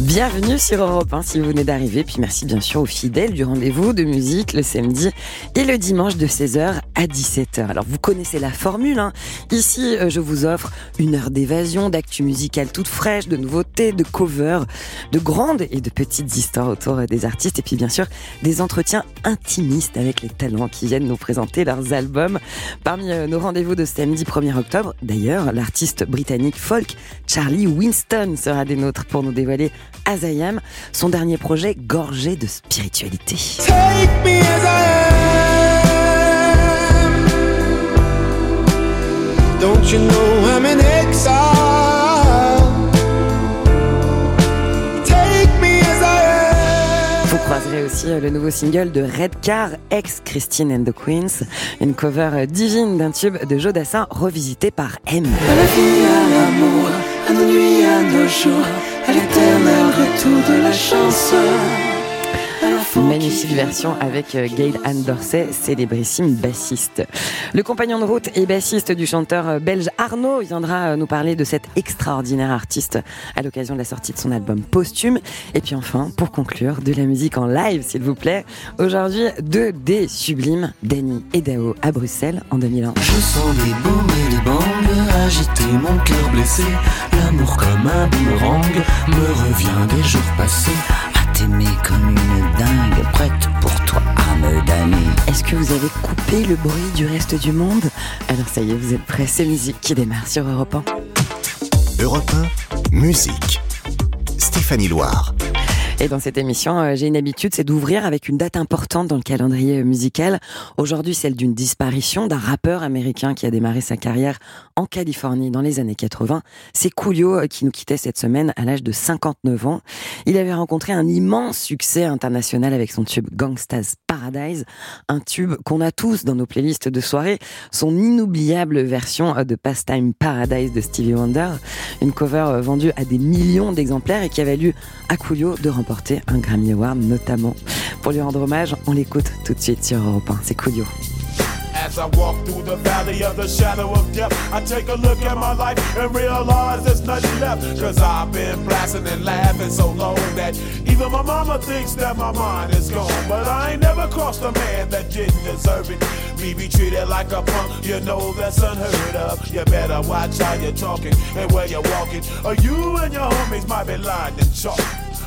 Bienvenue sur Europe 1 si vous venez d'arriver. Puis merci bien sûr aux fidèles du rendez-vous de musique le samedi et le dimanche de 16h à 17h. Alors vous connaissez la formule. Hein. Ici, euh, je vous offre une heure d'évasion, d'actu musicale toute fraîche, de nouveautés, de covers, de grandes et de petites histoires autour des artistes. Et puis bien sûr, des entretiens intimistes avec les talents qui viennent nous présenter leurs albums. Parmi euh, nos rendez-vous de samedi 1er octobre, d'ailleurs, l'artiste britannique folk Charlie Winston sera des nôtres pour nous dévoiler Azayam, son dernier projet gorgé de spiritualité. Take me as I am. Don't you know I'm in exile? Take me as I am. Vous croiserez aussi euh, le nouveau single de Redcar, ex Christine and the Queens, une cover euh, divine d'un tube de Joe Dassin revisité par M. À la vie, à l'amour, à nos nuits, à nos jours, l'éternel retour de la chance. Magnifique version avec euh, Gail Ann Dorsey, célébrissime bassiste. Le compagnon de route et bassiste du chanteur euh, belge Arnaud viendra euh, nous parler de cet extraordinaire artiste à l'occasion de la sortie de son album posthume. Et puis enfin, pour conclure, de la musique en live, s'il vous plaît. Aujourd'hui, deux des sublimes, Danny et Dao à Bruxelles en 2001. Je sens les booms et les bangs agiter mon cœur blessé. L'amour comme un boomerang me revient des jours passés. T'aimer comme une dingue, prête pour toi à me damner. Est-ce que vous avez coupé le bruit du reste du monde? Alors ça y est, vous êtes prêts, c'est musique qui démarre sur Europe 1. Europe 1, musique. Stéphanie Loire. Et dans cette émission, euh, j'ai une habitude, c'est d'ouvrir avec une date importante dans le calendrier euh, musical. Aujourd'hui, celle d'une disparition d'un rappeur américain qui a démarré sa carrière en Californie dans les années 80. C'est Coolio euh, qui nous quittait cette semaine à l'âge de 59 ans. Il avait rencontré un immense succès international avec son tube Gangsta's Paradise, un tube qu'on a tous dans nos playlists de soirée, son inoubliable version de Pastime Paradise de Stevie Wonder, une cover vendue à des millions d'exemplaires et qui a valu à Coolio de remporter un Grammy Award notamment. Pour lui rendre hommage, on l'écoute tout de suite sur Europe 1. C'est Coolio. As I walk through the valley of the shadow of death, I take a look at my life and realize there's nothing left. Cause I've been blasting and laughing so long that even my mama thinks that my mind is gone. But I ain't never crossed a man that didn't deserve it. Me be treated like a punk, you know that's unheard of. You better watch how you're talking and where you're walking, or you and your homies might be lying in chalk.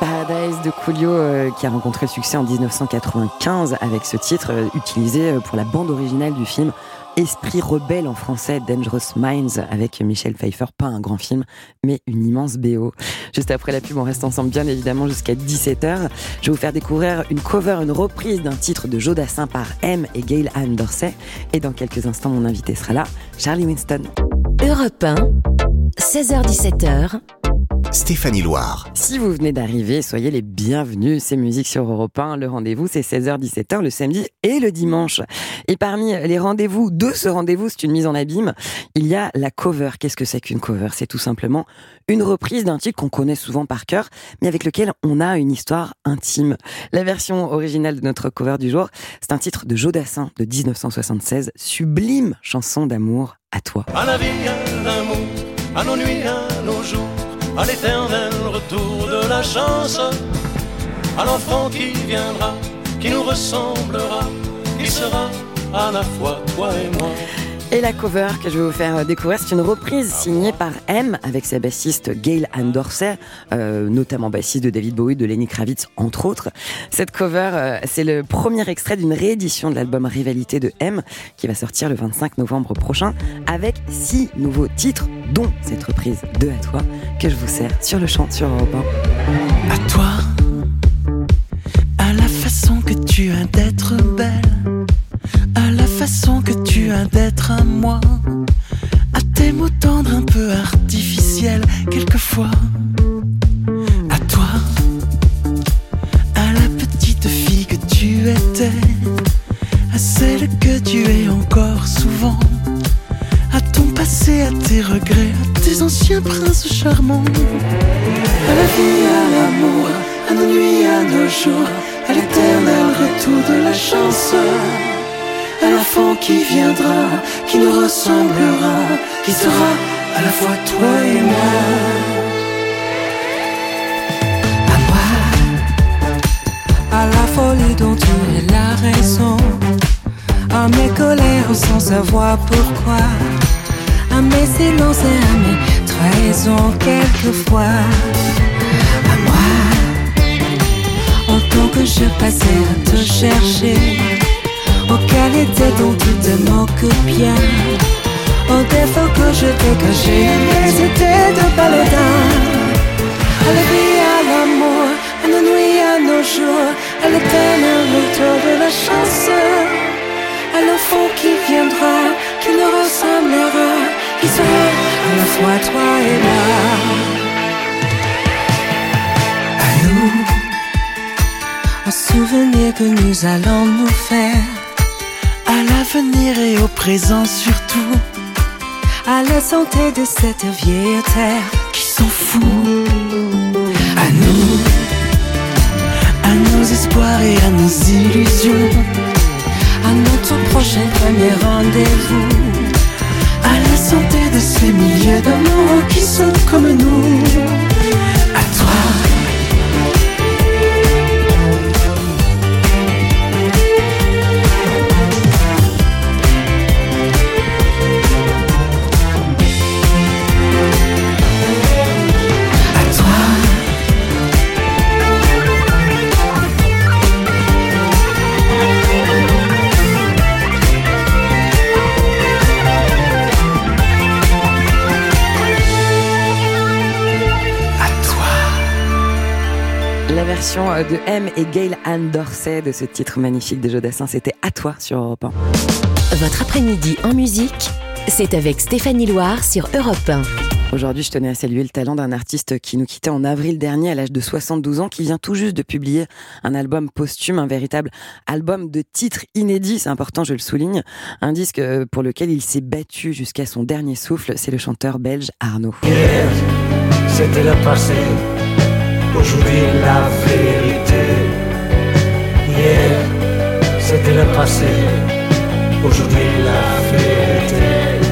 Paradise de Coolio euh, qui a rencontré le succès en 1995 avec ce titre euh, utilisé euh, pour la bande originale du film Esprit rebelle en français, Dangerous Minds avec Michel Pfeiffer. Pas un grand film, mais une immense BO. Juste après la pub, on reste ensemble bien évidemment jusqu'à 17h. Je vais vous faire découvrir une cover, une reprise d'un titre de Jodassin par M et Gail Ann Dorsey. Et dans quelques instants, mon invité sera là, Charlie Winston. Europe 1, 16h17h. Stéphanie Loire. Si vous venez d'arriver, soyez les bienvenus. C'est Musique sur Europe 1. Le rendez-vous, c'est 16h-17h le samedi et le dimanche. Et parmi les rendez-vous de ce rendez-vous, c'est une mise en abîme. Il y a la cover. Qu'est-ce que c'est qu'une cover? C'est tout simplement une reprise d'un titre qu'on connaît souvent par cœur, mais avec lequel on a une histoire intime. La version originale de notre cover du jour, c'est un titre de Jodassin de 1976, sublime chanson d'amour à toi. À la vie, à l'amour, à nos nuits, à nos jours, à l'éternel retour de la chance, à l'enfant qui viendra, qui nous ressemblera, qui sera à la fois toi et moi. Et la cover que je vais vous faire découvrir, c'est une reprise signée par M avec sa bassiste Gail Ann Dorsey, euh, notamment bassiste de David Bowie, de Lenny Kravitz, entre autres. Cette cover, euh, c'est le premier extrait d'une réédition de l'album Rivalité de M qui va sortir le 25 novembre prochain avec six nouveaux titres, dont cette reprise de À toi que je vous sers sur le chant sur Europe 1. À toi, à la façon que tu as d'être belle, à la façon que d'être à moi, à tes mots tendres un peu artificiels quelquefois. À toi, à la petite fille que tu étais, à celle que tu es encore souvent, à ton passé, à tes regrets, à tes anciens princes charmants, à la vie, à l'amour, à nos nuits, à nos jours, à l'éternel retour de la chance, à l'enfant qui viendra, qui nous ressemblera, qui sera à la fois toi et moi. À moi, à la folie dont tu es la raison, à mes colères sans savoir pourquoi, à mes silences et à mes trahisons quelquefois. À moi, en tant que je passais à te chercher, aux qualités dont tu te moques bien, aux défauts que je t'ai cachés, mais c'était de paladin. À la vie, à l'amour, à nos nuits, à nos jours, à l'éternel retour de la chance, à l'enfant qui viendra, qui nous ressemblera, qui sera à la fois toi et moi. Au souvenir que nous allons nous faire, et au présent surtout, à la santé de cette vieille terre qui s'en fout. À nous, à nos espoirs et à nos illusions, à notre prochain premier rendez-vous, à la santé de ces milliers d'amours qui sont comme nous. Version euh, de M et Gail Ann Dorsey de ce titre magnifique de Jodassin, c'était à toi sur Europe 1. Votre après-midi en musique, c'est avec Stéphanie Loire sur Europe 1. Aujourd'hui, je tenais à saluer le talent d'un artiste qui nous quittait en avril dernier à l'âge de 72 ans, qui vient tout juste de publier un album posthume, un véritable album de titres inédits, c'est important, je le souligne, un disque euh, pour lequel il s'est battu jusqu'à son dernier souffle, c'est le chanteur belge Arnaud. Hier, c'était le passé. Aujourd'hui, la vérité. Hier, c'était le passé. Aujourd'hui, la vérité.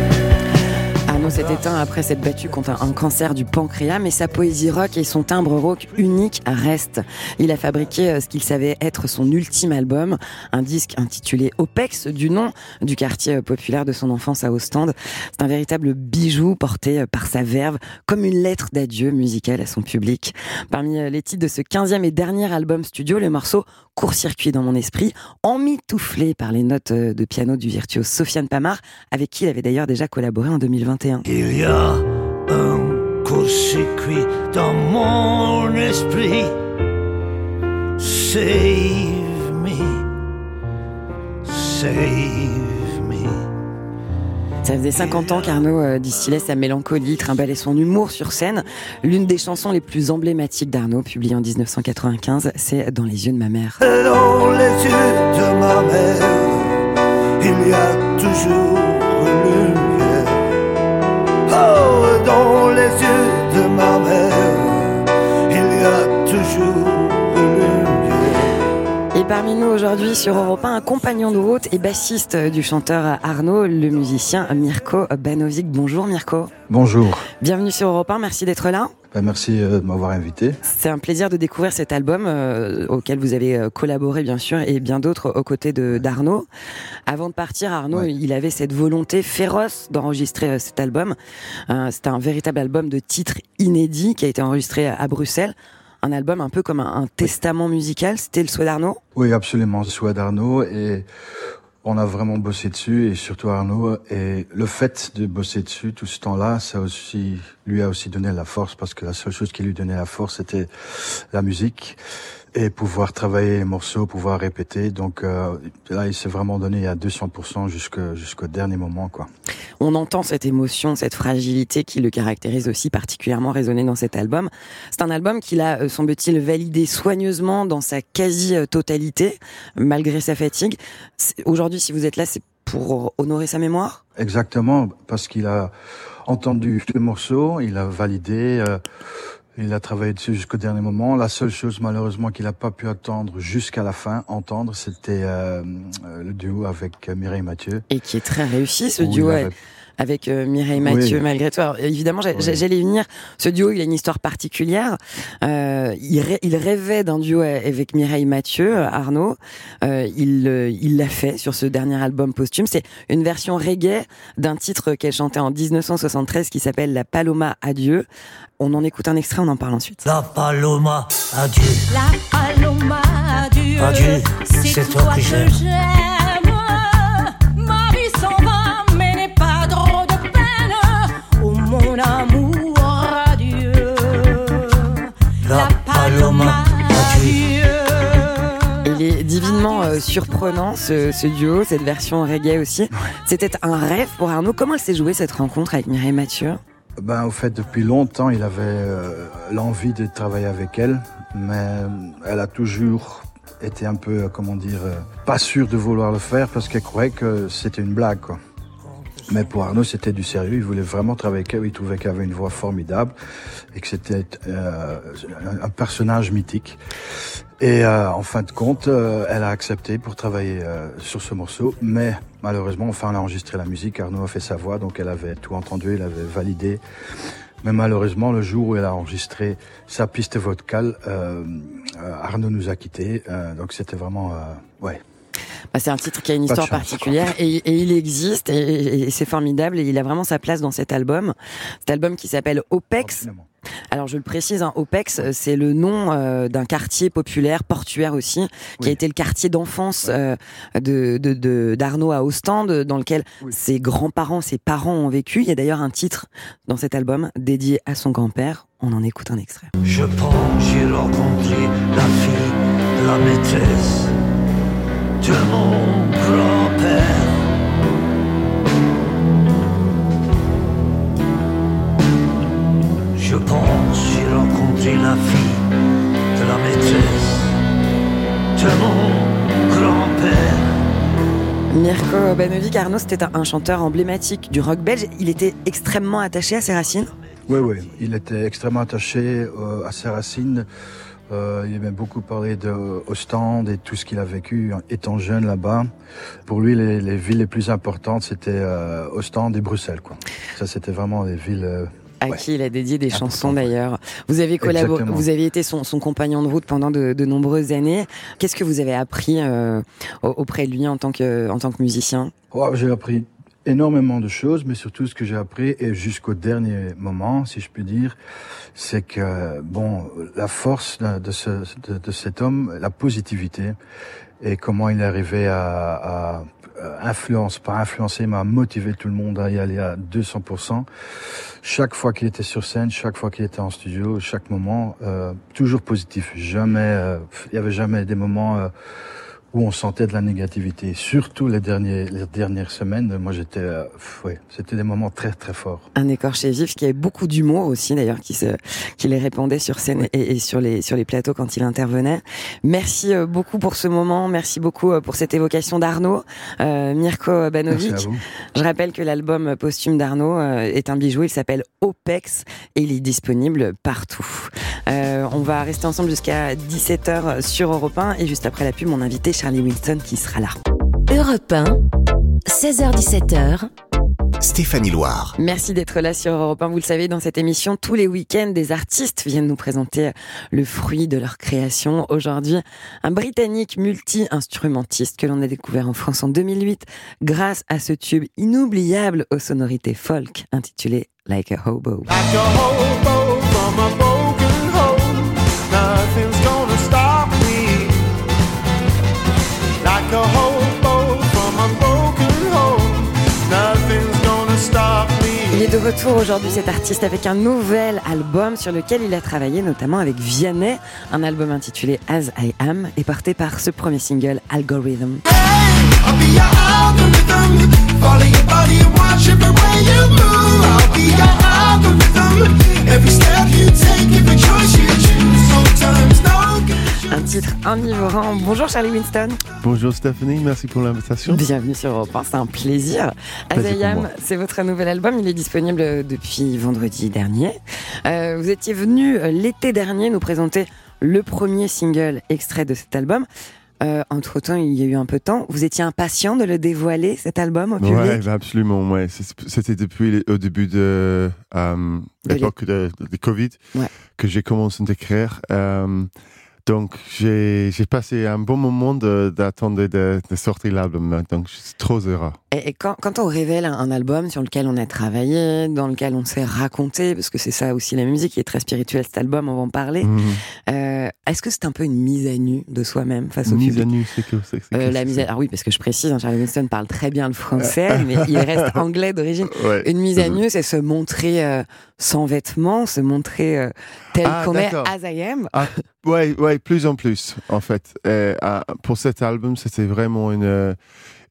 Arnaud s'est éteint après s'être battu contre un cancer du pancréas, mais sa poésie rock et son timbre rock unique restent. Il a fabriqué euh, ce qu'il savait être son ultime album, un disque intitulé OPEX, du nom du quartier populaire de son enfance à Ostende. C'est un véritable bijou porté par sa verve, comme une lettre d'adieu musicale à son public. Parmi les titres de ce 15e et dernier album studio, le morceau court-circuit dans mon esprit, emmitouflé par les notes de piano du virtuose Sofiane Pamar, avec qui il avait d'ailleurs déjà collaboré en 2021. Il y a un court-circuit dans mon esprit. Save me, save me. Ça faisait 50 ans qu'Arnaud euh, distillait sa mélancolie, trimballait son humour sur scène. L'une des chansons les plus emblématiques d'Arnaud, publiée en 1995, c'est Dans les yeux de ma mère. Dans les yeux de ma mère, il y a toujours une dans les yeux de ma mère, il y a toujours parmi nous aujourd'hui sur Europe 1, un compagnon de route et bassiste du chanteur Arnaud, le musicien Mirko Banovic. Bonjour Mirko. Bonjour. Bienvenue sur Europe 1, merci d'être là. Ben, merci euh, de m'avoir invité. C'est un plaisir de découvrir cet album euh, auquel vous avez euh, collaboré bien sûr et bien d'autres aux côtés de d'Arnaud. Avant de partir, Arnaud, Ouais. il avait cette volonté féroce d'enregistrer cet album. Euh, C'était un véritable album de titres inédits qui a été enregistré à Bruxelles. Un album un peu comme un, un testament musical. C'était le souhait d'Arnaud. Oui, absolument, c'est soit d'Arnaud et on a vraiment bossé dessus et surtout Arnaud. Et le fait de bosser dessus tout ce temps-là, ça aussi lui a aussi donné la force parce que la seule chose qui lui donnait la force, c'était la musique et pouvoir travailler les morceaux, pouvoir répéter. Donc euh, là, il s'est vraiment donné à 200% jusqu'au jusqu'au dernier moment, quoi. On entend cette émotion, cette fragilité qui le caractérise aussi particulièrement résonner dans cet album. C'est un album qu'il a, euh, semble-t-il, validé soigneusement dans sa quasi-totalité, malgré sa fatigue. Aujourd'hui, si vous êtes là, c'est pour honorer sa mémoire? Exactement, parce qu'il a entendu le morceau, il a validé, euh, il a travaillé dessus jusqu'au dernier moment. La seule chose malheureusement qu'il n'a pas pu attendre jusqu'à la fin, entendre, c'était euh, euh, le duo avec euh, Mireille Mathieu. et qui est très réussi, ce il duo avait- avec euh, Mireille Mathieu, Oui. malgré tout. Alors, évidemment, j'allais y venir. Ce duo, il a une histoire particulière. Euh, il, il rêvait d'un duo avec Mireille Mathieu, euh, Arnaud. Euh, il il l'a fait sur ce dernier album posthume. C'est une version reggae d'un titre qu'elle chantait en 1973 qui s'appelle La Paloma Adieu. On en écoute un extrait, on en parle ensuite. La paloma, adieu. La paloma, adieu. Adieu, c'est toi que j'aime. Divinement euh, surprenant ce, ce duo, cette version reggae aussi. C'était un rêve pour Arnaud. Comment elle s'est jouée cette rencontre avec Mireille Mathieu? Ben, au fait, depuis longtemps, il avait euh, l'envie de travailler avec elle, mais euh, elle a toujours été un peu, comment dire, pas sûre de vouloir le faire parce qu'elle croyait que c'était une blague, quoi. Mais pour Arnaud, c'était du sérieux. Il voulait vraiment travailler avec elle. Il trouvait qu'elle avait une voix formidable et que c'était euh, un- personnage mythique. Et euh, en fin de compte, euh, elle a accepté pour travailler sur ce morceau. Mais malheureusement, enfin, on a enregistré la musique. Arnaud a fait sa voix, donc elle avait tout entendu, elle avait validé. Mais malheureusement, le jour où elle a enregistré sa piste vocale, Arnaud nous a quittés. Donc c'était vraiment, ouais. Bah, c'est un titre qui a une histoire particulière et, et il existe et, et c'est formidable et il a vraiment sa place dans cet album. Cet album qui s'appelle OPEX. Alors je le précise, hein, OPEX, euh, c'est le nom euh, d'un quartier populaire portuaire aussi, qui a été le quartier d'enfance euh, de de- de- d'Arnaud à Ostende, dans lequel Oui. ses grands-parents, ses parents ont vécu. Il y a d'ailleurs un titre dans cet album dédié à son grand-père. On en écoute un extrait. Je pense, j'ai rencontré la fille de la maîtresse de mon grand-père. Je pense, j'ai rencontré la fille de la maîtresse de mon grand-père. Mirko Banovic, Arnaud, c'était un, un chanteur emblématique du rock belge. Il était extrêmement attaché à ses racines. Oui, oui. Il était extrêmement attaché euh, à ses racines. Euh, il aimait beaucoup parler de Ostende et tout ce qu'il a vécu étant jeune là-bas. Pour lui, les, les villes les plus importantes, c'était euh, Ostende et Bruxelles. Quoi. Ça, c'était vraiment des villes... euh, À Ouais. qui il a dédié des Important, chansons ouais. d'ailleurs. Vous avez collaboré, Exactement. vous avez été son, son compagnon de route pendant de, de nombreuses années. Qu'est-ce que vous avez appris euh, au- auprès de lui en tant que, en tant que musicien? Oh, j'ai appris énormément de choses, mais surtout ce que j'ai appris, et jusqu'au dernier moment, si je puis dire, c'est que, bon, la force de, ce, de, cet homme, la positivité, et comment il arrivé à, à euh, influence, pas influencer, mais à motiver tout le monde à y aller à 200%. Chaque fois qu'il était sur scène, chaque fois qu'il était en studio, chaque moment, euh, toujours positif. Jamais, euh, il y avait jamais des moments euh, où on sentait de la négativité. Surtout les derniers, les dernières semaines, moi j'étais, euh, ouais, c'était des moments très très forts. Un écorché vif qui avait beaucoup d'humour aussi d'ailleurs, qui se, qui les répandait sur scène et, et sur les sur les plateaux quand il intervenait. Merci euh, beaucoup pour ce moment, merci beaucoup euh, pour cette évocation d'Arnaud, euh, Mirko Banovic. Je rappelle que l'album posthume d'Arnaud est un bijou, il s'appelle OPEX et il est disponible partout. Euh, on va rester ensemble jusqu'à 17h sur Europe 1 et juste après la pub, mon invité Charlie Winston qui sera là. Europe 1, 16h17h, Stéphanie Loire. Merci d'être là sur Europe 1. Vous le savez, dans cette émission, tous les week-ends, des artistes viennent nous présenter le fruit de leur création. Aujourd'hui, un Britannique multi-instrumentiste que l'on a découvert en France en 2008 grâce à ce tube inoubliable aux sonorités folk intitulé Like a Hobo. Like a hobo from a nothing's gonna stop me. Like a hobo from a broken home, nothing's gonna stop Il est de retour aujourd'hui, cet artiste, avec un nouvel album sur lequel il a travaillé notamment avec Vianney, un album intitulé As I Am et porté par ce premier single Algorithm. Every step you take, every choice you choose. Un titre enivrant. Bonjour Charlie Winston. Bonjour Stéphanie, merci pour l'invitation. Bienvenue sur Europe 1, c'est un plaisir. Azayam, c'est votre nouvel album, il est disponible depuis vendredi dernier. Euh, vous étiez venu euh, l'été dernier nous présenter le premier single extrait de cet album. Euh, entre temps, il y a eu un peu de temps. Vous étiez impatient de le dévoiler, cet album, au public? Ouais, bah, absolument. Ouais. C'était depuis le- au début de euh, De l'époque de, de Covid Ouais. que j'ai commencé à écrire. Euh, donc j'ai j'ai passé un bon moment d'attendre de, de sortir l'album. Donc je suis trop heureux. Et, et quand, quand on révèle un, un album sur lequel on a travaillé, dans lequel on s'est raconté, parce que c'est ça aussi la musique qui est très spirituelle, cet album, on va en parler. Mhm. Euh, Est-ce que c'est un peu une mise à nu de soi-même face au Mise public à nu, c'est que c'est- Euh, la mise à... Ah oui, parce que je précise, hein, Charlie Winston parle très bien le français, mais il reste anglais d'origine. Ouais. Une mise à nu, c'est se montrer euh, sans vêtements, se montrer euh, tel Ah, qu'on est as I am. Ah, ouais, ouais, plus en plus, en fait. Ah, pour cet album, c'était vraiment une, euh,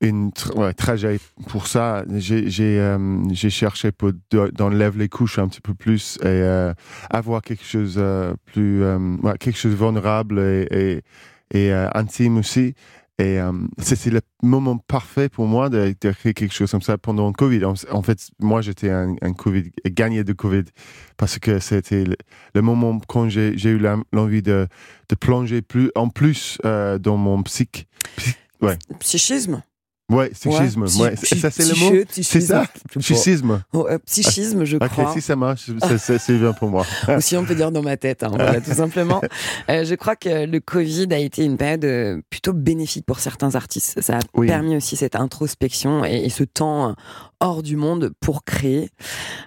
une tr- ouais, trajet pour ça. J'ai, euh, cherché pour d'enlever les couches un petit peu plus et euh, avoir quelque chose euh, plus, ouais, quelque chose de vulnérable et, et, et, intime aussi. Et euh, c'était le moment parfait pour moi de, de créer quelque chose comme ça pendant le Covid. En, fait, moi, j'étais un, un Covid, gagné de Covid parce que c'était le, moment quand j'ai eu l'envie de, plonger plus, en plus euh, dans mon psych. Psychisme. Ouais, psychisme. Ouais, ça, c'est le mot. C'est ça, psychisme. Oh, euh, psychisme, je Ok, crois. si ça marche, c'est- bien pour moi. Ou si on peut dire dans ma tête, hein, voilà, tout simplement. Euh, je crois que le Covid a été une période euh, plutôt bénéfique pour certains artistes. Ça a Oui. permis aussi cette introspection et, et ce temps euh, hors du monde pour créer.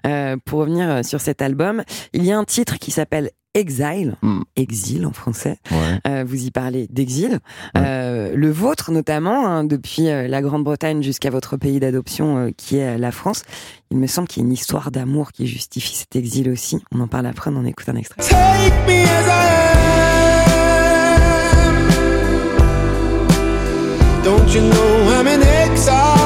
Euh, pour revenir sur cet album, il y a un titre qui s'appelle Exile, Mm. exil en français. Ouais. Euh, vous y parlez d'exil. Euh, le vôtre notamment, hein, depuis euh, la Grande-Bretagne jusqu'à votre pays d'adoption euh, qui est la France. Il me semble qu'il y a une histoire d'amour qui justifie cet exil aussi. On en parle après, on en écoute un extrait. Take me as I am. Don't you know I'm in exile?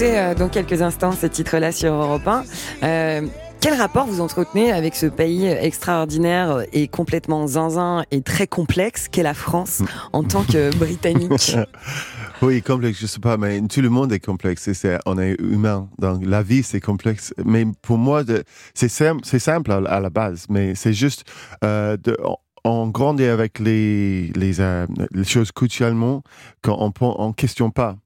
L'écouter euh, dans quelques instants, ce titre-là sur Europe 1. Euh, quel rapport vous entretenez avec ce pays extraordinaire et complètement zinzin et très complexe qu'est la France en tant que Britannique? Oui, complexe, je sais pas, mais tout le monde est complexe. C'est- c'est- on est humain. Donc, la vie, c'est complexe. Mais pour moi, c'est simple, c'est simple à, à la base, mais c'est juste, euh, de, on, grandit avec les, les, euh, les choses culturellement quand on ne on questionne pas.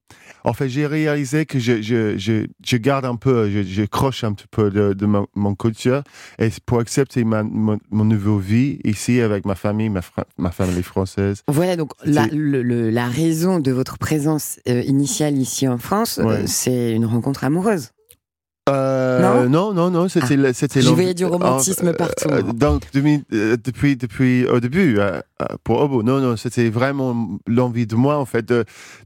En fait, j'ai réalisé que je, je, je, je garde un peu, je, croche un petit peu de, de mon, mon culture et pour accepter ma, mon, mon nouveau vie ici avec ma famille, ma, ma famille française. Voilà, donc la, le- le- la raison de votre présence euh, initiale ici en France, euh, c'est une rencontre amoureuse. Euh, non, non, non, c'était le- c'était Je voyais du romantisme euh, partout, euh, donc depuis depuis au début euh, pour Obo, non, non, c'était vraiment l'envie de moi en fait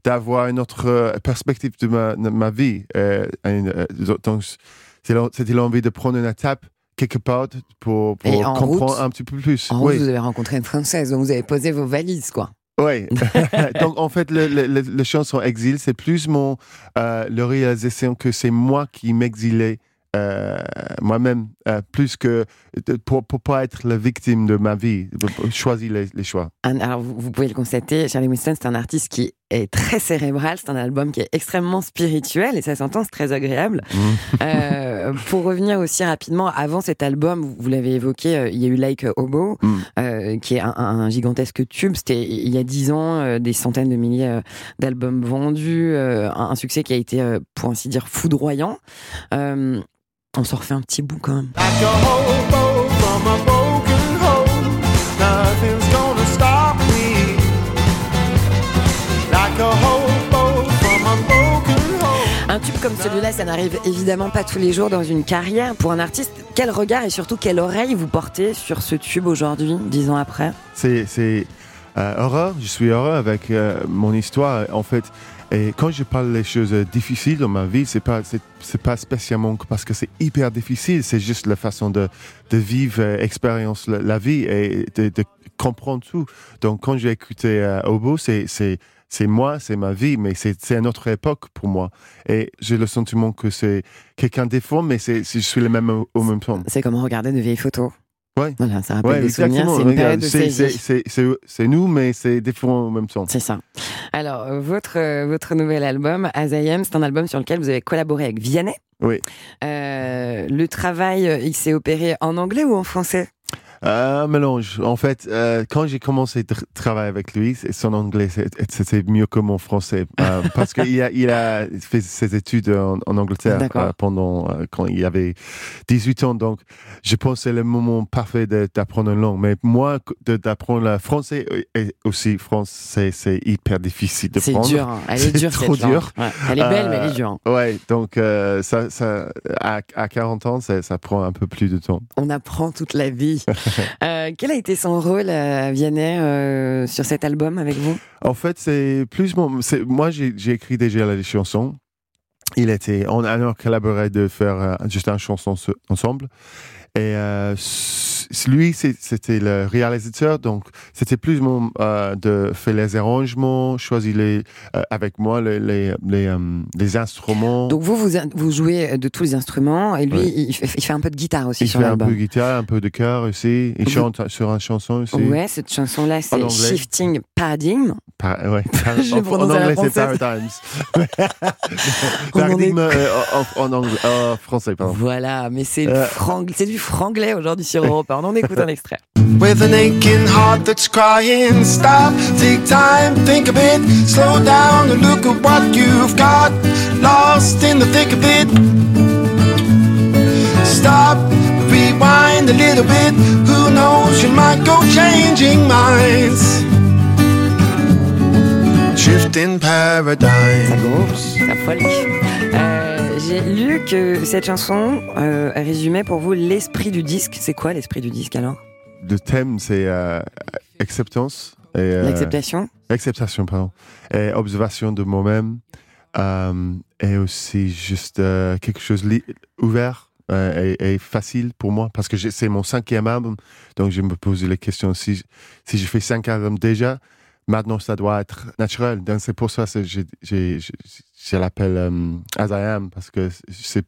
d'avoir une autre perspective de ma de ma vie. Donc c'était l'envie de prendre une étape quelque part pour, comprendre route- un petit peu plus. En route, oui. vous avez rencontré une Française, donc vous avez posé vos valises, quoi. Oui. Donc, en fait, le, le, le- chanson Exil, c'est plus mon, euh, réalisation que c'est moi qui m'exilais euh, moi-même, euh, plus que pour pour pas être la victime de ma vie, pour choisir les, les choix. Alors, vous, vous pouvez le constater, Charlie Winston, c'est un artiste qui est très cérébral. C'est un album qui est extrêmement spirituel et ça s'entend, c'est très agréable. Euh, pour revenir aussi rapidement, avant cet album, vous, l'avez évoqué, euh, il y a eu Like a Hobo, euh, qui est un, un gigantesque tube. C'était il y a dix ans, euh, des centaines de milliers euh, d'albums vendus, euh, un, un succès qui a été, euh, pour ainsi dire, foudroyant. Euh, on s'en refait un petit bout quand même. Like a hobo from a Un tube comme celui-là, ça n'arrive évidemment pas tous les jours dans une carrière. Pour un artiste, quel regard et surtout quelle oreille vous portez sur ce tube aujourd'hui, dix ans après? C'est euh, heureux. Je suis heureux avec euh, mon histoire. En fait, et quand je parle des choses euh, difficiles dans ma vie, c'est pas pas spécialement parce que c'est hyper difficile. C'est juste la façon de de vivre, euh, la, vie et de, de comprendre tout. Donc quand j'ai écouté euh, Obo, c'est c'est moi, c'est ma vie, mais c'est une autre époque pour moi. Et j'ai le sentiment que c'est quelqu'un déforme, mais c'est je suis le même au, au même temps. C'est comme regarder de vieilles photos. Ouais. Voilà, ça rappelle Ouais, des souvenirs, c'est nous, mais c'est différent en même temps. C'est ça. Alors, euh, votre, euh, votre nouvel album, As I Am, c'est un album sur lequel vous avez collaboré avec Vianney. Oui. Euh, le travail, il s'est opéré en anglais ou en français? Un mélange. En fait, euh, quand j'ai commencé à travailler avec lui, c'est- son anglais, c'est- c'était mieux que mon français. euh, parce qu'il a, il a fait ses études en, en Angleterre euh, pendant, euh, quand il avait 18 ans. Donc, je pense que c'est le moment parfait d'apprendre une langue. Mais moi, d'apprendre le français et aussi français, c'est hyper difficile de C'est prendre. dur, hein. Elle est C'est dure, trop cette dur. Ouais. Elle est belle, mais elle est dure. Ouais, donc euh, ça, ça, à, à 40 ans, ça, ça prend un peu plus de temps. On apprend toute la vie. Euh, quel a été son rôle à Vianney euh, sur cet album avec vous? En fait, c'est plus mon. c'est- Moi, j'ai écrit déjà les chansons. Il était. On a collaboré de faire euh, juste une chanson se- ensemble. Et euh, lui, c'était le réalisateur, donc c'était plus mon euh, de faire les arrangements, choisir les euh, avec moi les les les, euh, les instruments. Donc vous, vous, vous jouez de tous les instruments et lui, Ouais. il, fait, il fait un peu de guitare aussi il sur fait un l'album. peu de guitare, un peu de chœur aussi. Il Vous- chante sur une chanson aussi. Ouais, cette chanson-là, c'est. Shifting Paradigm. Par- ouais, par- Je en, en anglais, c'est. Paradigms. On en en, anglais, français, pardon. Voilà, mais c'est c'est du franglais aujourd'hui sur Europe. un. On en écoute un extrait. With an aching heart that's crying, stop, take time, think a bit, slow down and look at what you've got, lost in the thick of it. Stop, rewind a little bit, who knows, you might go changing minds. Shifting paradigm. Ça J'ai lu que cette chanson euh, résumait pour vous l'esprit du disque. C'est quoi l'esprit du disque alors? Le thème, c'est euh, acceptance. et, euh, L'acceptation Acceptation, pardon. Et observation de moi-même. euh, et aussi juste quelque chose ouvert et, et facile pour moi. Parce que c'est mon cinquième album. Donc je me pose les questions. Si, si je fais cinq albums déjà, maintenant ça doit être naturel. Donc c'est pour ça que j'ai- je l'appelle euh, As I Am. Parce que c'est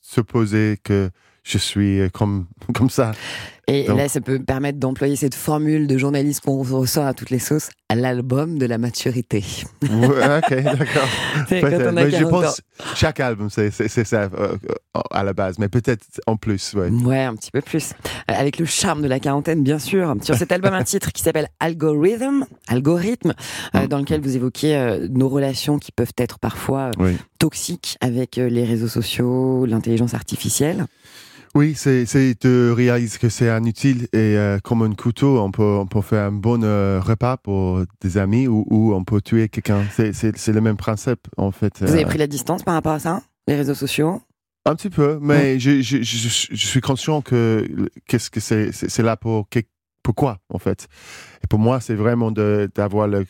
supposer que je suis euh, comme, comme ça. Et Donc- là, ça peut permettre d'employer cette formule de journaliste qu'on ressort à toutes les sauces, à l'album de la maturité. Ouais, ok, d'accord. C'est quand Peut-être. on a Mais je 40 ans. pense chaque album, c'est ça euh, à la base, mais peut-être en plus. Ouais. Ouais, un petit peu plus. Euh, Avec le charme de la quarantaine, bien sûr. Sur cet album, un titre qui s'appelle Algorithm, Algorithme, euh, dans lequel vous évoquez euh, nos relations qui peuvent être parfois Oui. toxiques avec les réseaux sociaux, l'intelligence artificielle. Oui, c'est c'est de réaliser que c'est inutile et euh, comme un couteau, on peut on peut faire un bon euh, repas pour des amis ou, ou on peut tuer quelqu'un. C'est c'est c'est le même principe en fait. Vous avez Euh, pris la distance par rapport à ça? Les réseaux sociaux? Un petit peu, mais je, je, je, je suis conscient que qu'est-ce que c'est, c'est c'est là pour quel- pourquoi en fait. Et pour moi, c'est vraiment d'avoir la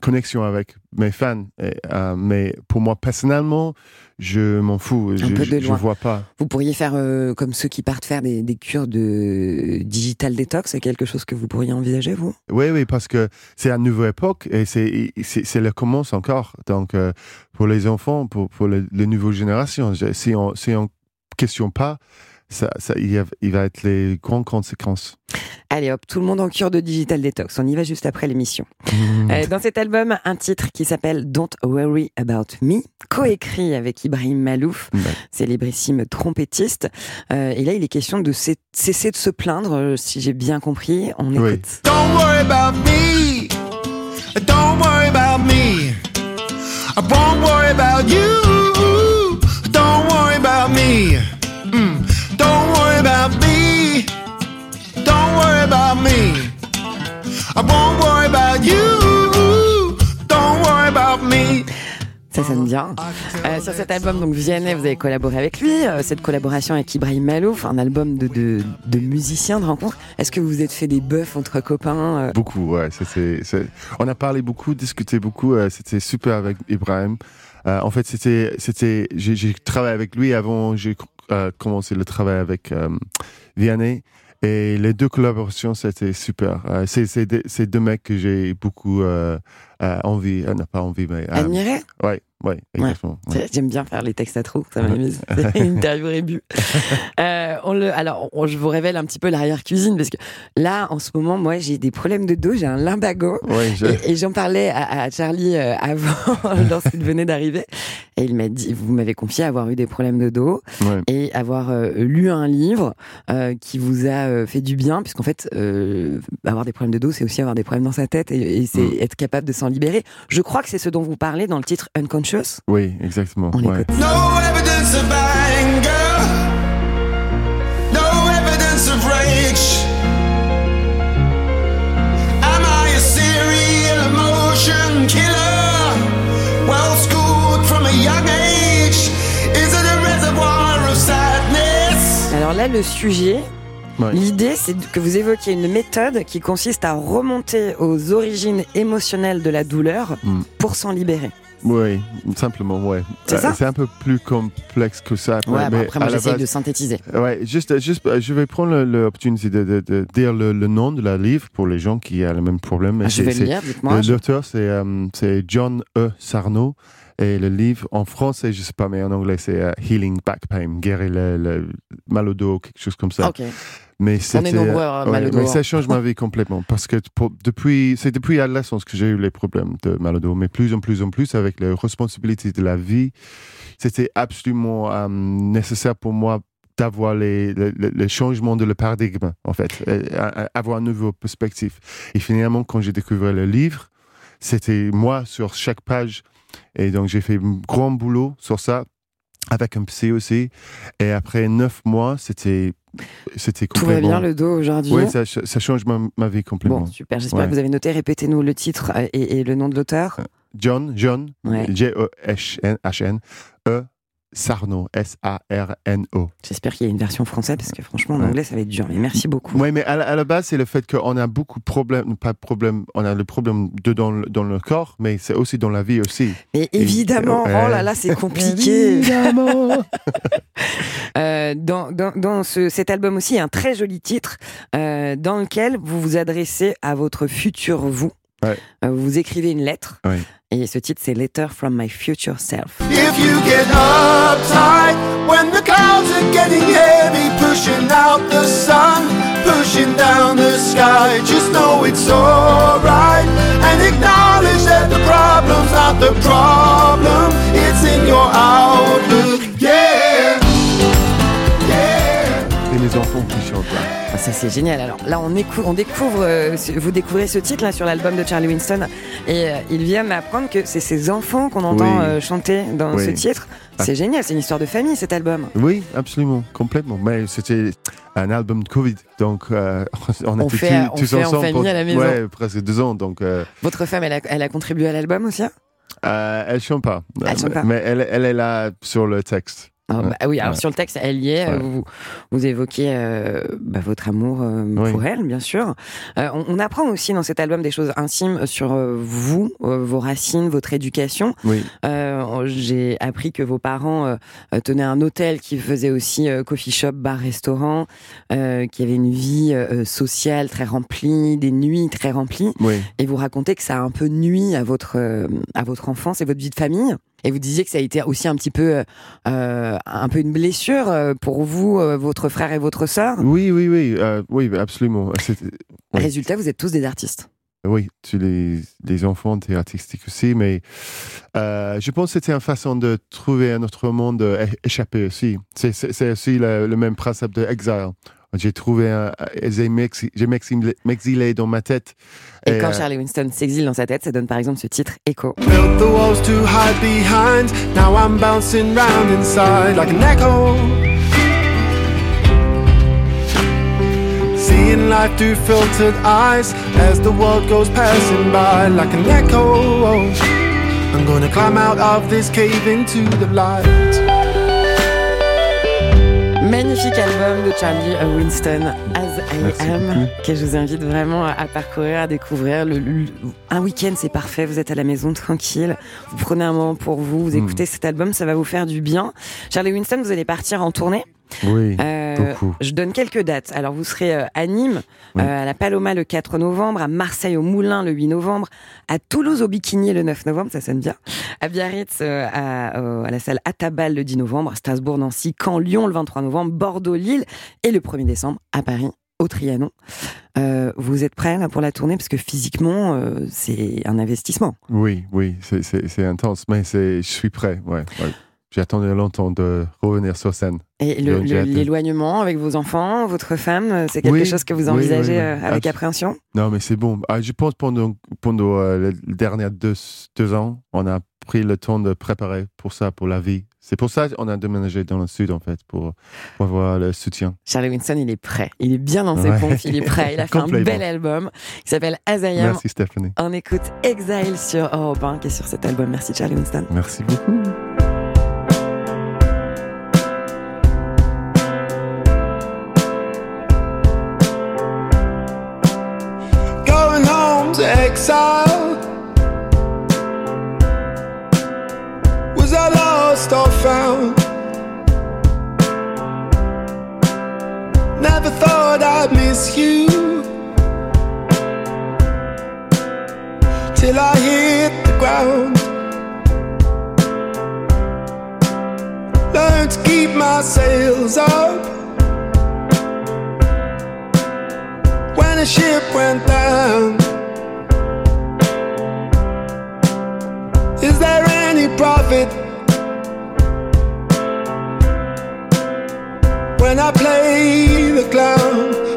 connexion avec mes fans. Et, euh, mais pour moi personnellement, je m'en fous. je, peu de je loin. vois pas. Vous pourriez faire euh, comme ceux qui partent faire des, des cures de digital détox, c'est quelque chose que vous pourriez envisager, vous? Oui, oui, parce que c'est une nouvelle époque et c'est le commence encore. Donc euh, pour les enfants, pour pour les, les nouvelles générations, si on si on questionne pas, ça, ça il, y a- il va être les grandes conséquences. Allez hop, tout le monde en cure de digital détox. On y va juste après l'émission. Mmh. Euh, dans cet album, un titre qui s'appelle Don't Worry About Me, coécrit avec Ibrahim Malouf, Ouais. célébrissime trompettiste. Euh, et là, il est question de cesser de se plaindre, euh, si j'ai bien compris. On Oui. écoute. Don't worry about me. Don't worry about me. I won't worry about you. Don't worry about me. Mm. Don't worry about me. Don't worry about me. I won't worry about you. Don't worry about me. Ça sonne bien. Euh, sur cet album, donc Vianney, vous avez collaboré avec lui. Euh, cette collaboration avec Ibrahim Malouf, un album de, de, de musiciens, de rencontres. Est-ce que vous vous êtes fait des bœufs entre copains euh? Beaucoup, ouais. C'était, c'est- on a parlé beaucoup, discuté beaucoup. euh, c'était super avec Ibrahim. Euh, en fait, c'était, c'était, j'ai, j'ai travaillé avec lui avant. J'ai euh, commencé le travail avec euh, Vianney. Et les deux collaborations, c'était super. Euh, c'est, c'est, c'est deux mecs que j'ai beaucoup euh, euh, envie, euh, non pas envie, mais euh, Admiré? ouais, ouais, exactement. ouais. J'aime bien faire les textes à trous, ça m'amuse. Interview rébut. Euh, on le, alors, on- je vous révèle un petit peu l'arrière-cuisine parce que là, en ce moment, moi, j'ai des problèmes de dos, j'ai un. Ouais, je- Et, et j'en parlais à, à Charlie euh, avant, lorsqu'il venait d'arriver. Et il m'a dit, vous m'avez confié avoir eu des problèmes de dos et avoir euh, lu un livre euh, qui vous a fait du bien, puisqu'en fait, avoir des problèmes de dos, c'est aussi avoir des problèmes dans sa tête et, et c'est Mm. être capable de s'en libérer. Je crois que c'est ce dont vous parlez dans le titre Unconscious. Oui, exactement. On ouais. écoute. No evidence of anger. No evidence of rage. Am I a serial emotion killer? Well schooled from a young age. Is it a reservoir of sadness? Alors là, le sujet, Ouais. l'idée, c'est que vous évoquiez une méthode qui consiste à remonter aux origines émotionnelles de la douleur Mm. pour s'en libérer. Oui, simplement, ouais. C'est Euh, ça C'est un peu plus complexe que ça. Ouais, bah mais après, moi, j'essaye de synthétiser. Ouais, juste, juste, euh, je vais prendre l'opportunité de, de, de dire le, le nom de la livre pour les gens qui ont le même problème. Ah, je vais le lire, dites-moi. Le L'auteur, c'est euh, John E. Sarno. Et le livre, en français, je sais pas, mais en anglais, c'est euh, Healing Back Pain, guérir le, le mal au dos, quelque chose comme ça. Ok. Mais On est c'était, nombreux à avoir mal au ouais, dos, Mais hein. ça change ma vie complètement parce que pour- depuis, c'est depuis l'adolescence que j'ai eu les problèmes de mal au dos, mais plus en plus en plus avec les responsabilités de la vie, c'était absolument euh, nécessaire pour moi d'avoir les, les, changements de le paradigme, en fait, euh, euh, avoir une nouvelle perspective. Et finalement, quand j'ai découvert le livre, c'était moi sur chaque page. Et donc, j'ai fait un grand boulot sur ça avec un psy aussi. Et après neuf mois, c'était, c'était Tout va complètement... bien le dos aujourd'hui Oui, ça, ça change ma, ma vie complètement. Bon, super. J'espère Ouais. que vous avez noté. Répétez-nous le titre euh, et, et le nom de l'auteur. John, John, Ouais. J-E-H-N, E, Sarno, S-A-R-N-O. J'espère qu'il y a une version française parce que franchement, en Ouais. anglais, ça va être dur. Mais merci beaucoup. Oui, mais à la, à la base, c'est le fait qu'on a beaucoup de problèmes, pas de problèmes, on a le problème de dans, le- dans le corps, mais c'est aussi dans la vie aussi. Mais évidemment, Ouais. oh là là, c'est compliqué. Évidemment. Euh, dans dans, dans ce, cet album aussi, il y a un très joli titre euh, dans lequel vous vous adressez à votre futur vous. Ouais. Euh, vous écrivez une lettre. Ouais. Et ce titre, c'est Letter from My Future Self. If you get uptight when the clouds are getting heavy, pushing out the sun, pushing down the sky, just know it's alright. And acknowledge that the problem's not the problem, it's in your outlook, yeah. yeah. Et les enfants qui chantent là. Ah, ça c'est génial. Alors là, on, écou- on découvre, euh, vous découvrez ce titre là sur l'album de Charlie Winston, et euh, il vient m'apprendre que c'est ses enfants qu'on entend Oui. euh, chanter dans Oui. ce titre. C'est génial, c'est une histoire de famille cet album. Oui, absolument, complètement. Mais c'était un album de Covid, donc euh, on On était fait- tous, on tous fait en ensemble famille pour- à la maison. Ouais, presque deux ans, donc Votre femme, elle a, elle a contribué à l'album aussi hein? Euh, elle chante pas. Elle chante pas. Mais elle, elle est là sur le texte. Ah, bah oui, alors sur le texte, elle y est. euh. Vous, vous évoquez euh, bah, votre amour euh, Oui. pour elle, bien sûr. Euh, on, on apprend aussi dans cet album des choses intimes sur euh, vous, euh, vos racines, votre éducation. Oui. Euh, J'ai appris que vos parents euh, euh, tenaient un hôtel qui faisait aussi euh, coffee shop, bar, restaurant, euh, qui avait une vie euh, sociale très remplie, des nuits très remplies. Oui. Et vous racontez que ça a un peu nuit à votre euh, à votre enfance et votre vie de famille. Et vous disiez que ça a été aussi un petit peu euh, un peu une blessure euh, pour vous, euh, votre frère et votre sœur. Oui, oui, oui, euh, oui, absolument. Oui. Résultat, vous êtes tous des artistes. Oui, tu les, les enfants, t'es artistique aussi, mais euh, je pense que c'était une façon de trouver un autre monde euh, é- échappé aussi. C'est aussi le, le même principe de exile. J'ai trouvé un, j'ai m'exi- j'ai m'exilé dans ma tête. Et quand euh, Charlie Winston s'exile dans sa tête, ça donne par exemple ce titre Echo. Built the walls to hide behind. Now I'm bouncing round inside like an echo. Seeing life through filtered eyes as the world goes passing by like an echo. I'm gonna climb out of this cave into the light. Magnifique album de Charlie Winston, As I Merci Am, beaucoup. que je vous invite vraiment à parcourir, à découvrir. Le, le- un week-end, c'est parfait. Vous êtes à la maison tranquille. Vous prenez un moment pour vous. Vous Mm. écoutez cet album, ça va vous faire du bien. Charlie Winston, vous allez partir en tournée. Oui, Euh, beaucoup. je donne quelques dates. Alors, vous serez euh, à Nîmes, Oui. euh, à la Paloma le 4 novembre, à Marseille au Moulin le 8 novembre, à Toulouse au Bikini le 9 novembre, ça sonne bien, à Biarritz euh, à, euh, à la salle Atabal le 10 novembre, à Strasbourg, Nancy, Caen, Lyon le 23 novembre, Bordeaux, Lille et le 1er décembre à Paris au Trianon. Euh, vous êtes prêts là, pour la tournée? Parce que physiquement euh, c'est un investissement. Oui, oui, c'est- intense, mais je suis prêt. Ouais, ouais. J'ai attendu longtemps de revenir sur scène. Et l'éloignement avec vos enfants, votre femme, euh, c'est quelque Oui, chose que vous envisagez oui, oui. euh, avec appréhension? Non, mais c'est bon. Ah, je pense pendant, pendant euh, les dernières deux, deux ans, on a pris le temps de préparer pour ça, pour la vie. C'est pour ça qu'on a déménagé dans le sud, en fait, pour, pour avoir le soutien. Charlie Winston, il est prêt. Il est bien dans ses Ouais. pompes, il est prêt. Il a fait un bel album qui s'appelle As I Am. Merci, Stéphanie. On écoute Exile sur Europe 1 qui est sur cet album. Merci Charlie Winston. Merci beaucoup. Exile. Was I lost or found? Never thought I'd miss you. Till I hit the ground. Learned to keep my sails up. when a ship went down. When I play the clown?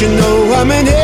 You know I'm an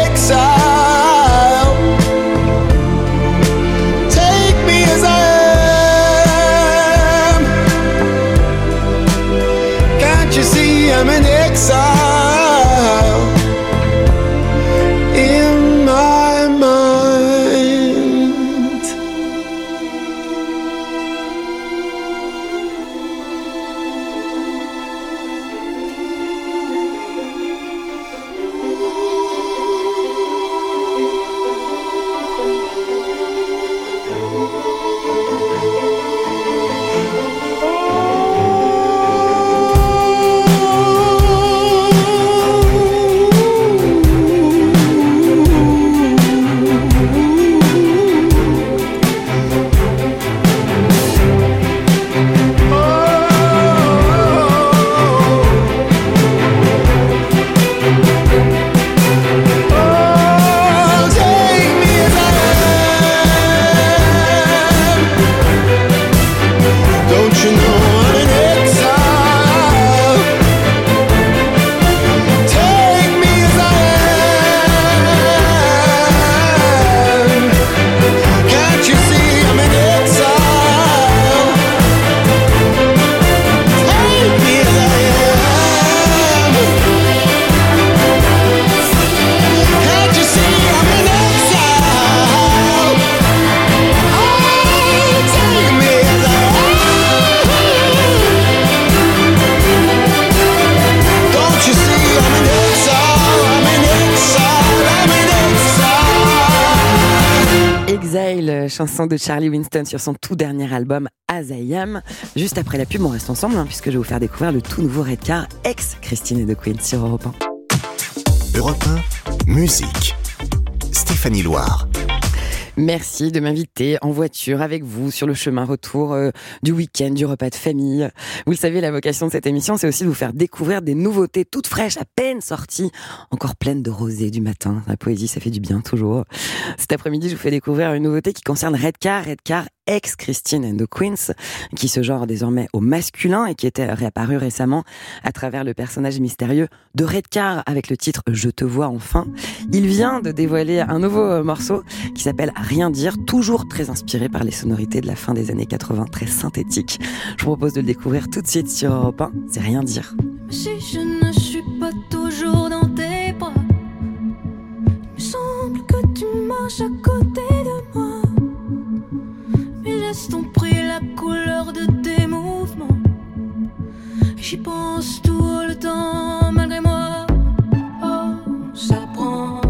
De Charlie Winston sur son tout dernier album As I Am. Juste après la pub, on reste ensemble hein, puisque je vais vous faire découvrir le tout nouveau Redcar ex Christine et de Queen sur Europe 1. Europe 1, musique. Stéphanie Loire. Merci de m'inviter en voiture avec vous sur le chemin retour euh, du week-end, du repas de famille. Vous le savez, la vocation de cette émission, c'est aussi de vous faire découvrir des nouveautés toutes fraîches, à peine sorties, encore pleines de rosée du matin. La poésie, ça fait du bien toujours. Cet après-midi, je vous fais découvrir une nouveauté qui concerne Redcar, Redcar ex Christine and the Queens, qui se genre désormais au masculin et qui était réapparu récemment à travers le personnage mystérieux de Redcar avec le titre Je te vois enfin. Il vient de dévoiler un nouveau euh, morceau qui s'appelle Rien dire, toujours très inspiré par les sonorités de la fin des années 80, très synthétique. Je vous propose de le découvrir tout de suite sur Europe 1, c'est Rien dire. Si je ne suis pas toujours dans. Gestes pris la couleur de tes mouvements? J'y pense tout le temps malgré moi. Oh, ça prend,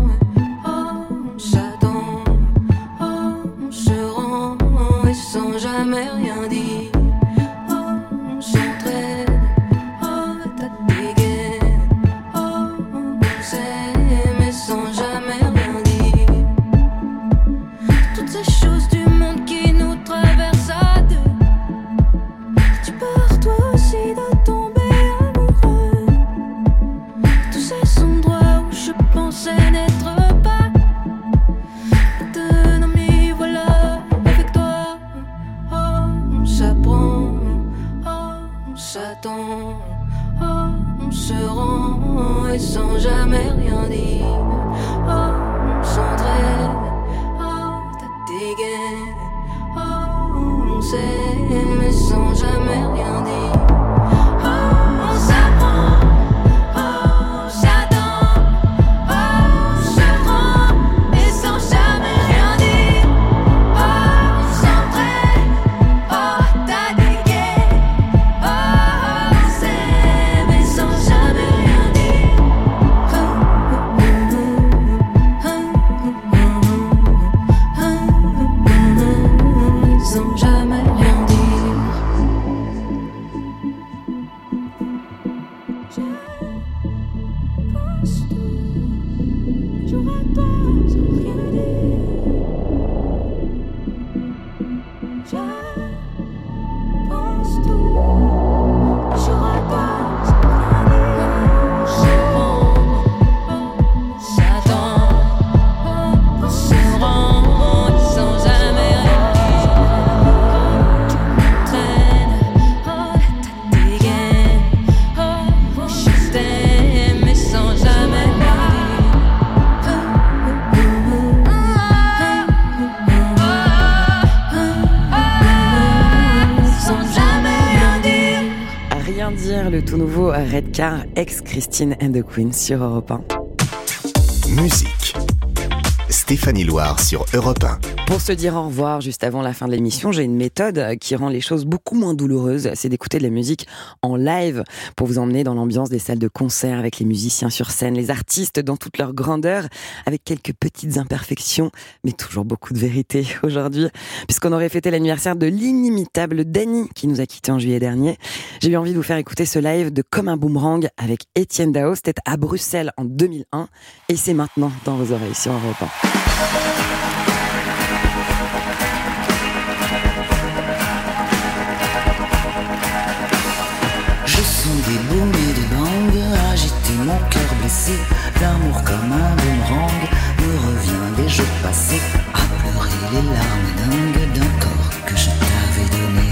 Car ex-Christine and the Queen sur Europe 1. Musique. Stéphanie Loire sur Europe 1. Pour se dire au revoir juste avant la fin de l'émission, j'ai une méthode qui rend les choses beaucoup moins douloureuses. C'est d'écouter de la musique en live pour vous emmener dans l'ambiance des salles de concert avec les musiciens sur scène, les artistes dans toute leur grandeur, avec quelques petites imperfections, mais toujours beaucoup de vérité aujourd'hui. Puisqu'on aurait fêté l'anniversaire de l'inimitable Danny qui nous a quittés en juillet dernier. J'ai eu envie de vous faire écouter ce live de Comme un boomerang avec Étienne Dao. C'était à Bruxelles en 2001 et c'est maintenant dans vos oreilles sur Europe 1. Des booms et des bangs, agiter mon cœur blessé. L'amour comme un boomerang me revient des jours passés, à pleurer les larmes dingues d'un corps que je t'avais donné.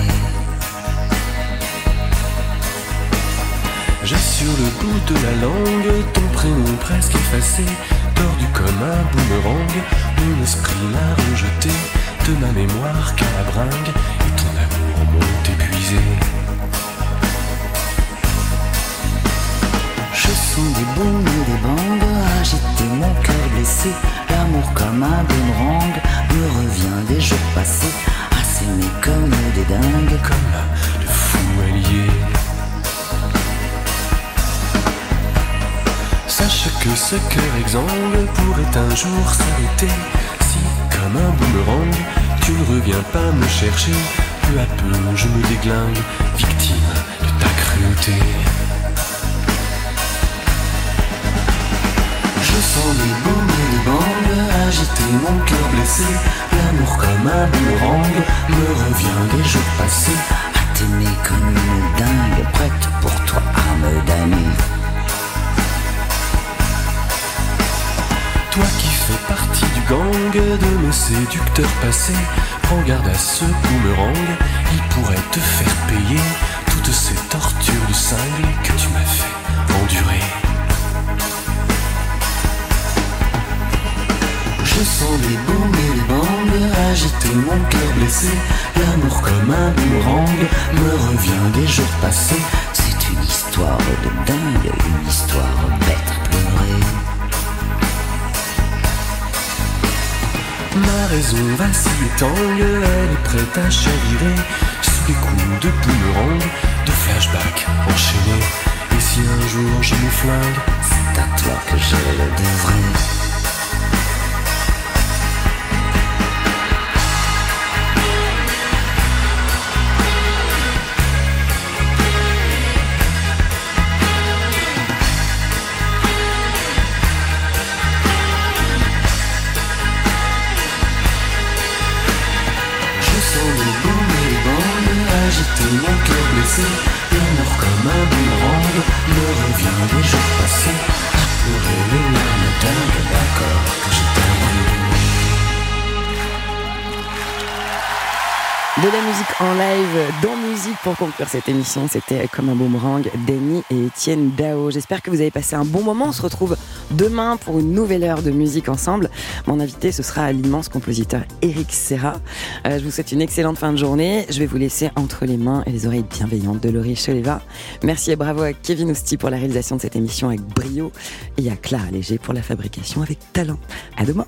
J'ai sur le bout de la langue ton prénom presque effacé, tordu comme un boomerang, mon esprit l'a rejeté, de ma mémoire qu'à la bringue, et ton amour m'ont épuisé. Je sens des booms et des bangs agiter mon cœur blessé. L'amour comme un boomerang me revient des jours passés. S'aimer comme des dingues, comme Sache que ce cœur exsangue pourrait un jour s'arrêter. Si, comme un boomerang, tu ne reviens pas me chercher, peu à peu je me déglingue, victime de ta cruauté. Je sens des booms et des bangs agiter mon cœur blessé. L'amour comme un boomerang me revient des jours passés. À t'aimer comme une dingue, prête pour toi à me Toi qui fais partie du gang de mes séducteurs passés, prends garde à ce boomerang, il pourrait te faire payer toutes ces tortures de cinglé que tu m'as fait endurer. Je sens des booms et des bangs agiter mon cœur blessé. L'amour comme un boomerang me revient des jours passés. C'est une histoire de dingue, une histoire bête à. Raison vacille tangue, elle est prête à chavirer Sous les coups de boomerang, de flashback enchaînés Et si un jour je me flingue, c'est à toi que je le devrais. De la musique en live dans musique pour conclure cette émission. C'était comme un boomerang, Danny et Étienne Dao. J'espère que vous avez passé un bon moment. On se retrouve demain pour une nouvelle heure de musique ensemble. Mon invité, ce sera l'immense compositeur Eric Serra. Euh, je vous souhaite une excellente fin de journée. Je vais vous laisser entre les mains et les oreilles bienveillantes de Laurie Choleva. Merci et bravo à Kevin Ousti pour la réalisation de cette émission avec brio et à Clara Léger pour la fabrication avec talent. À demain.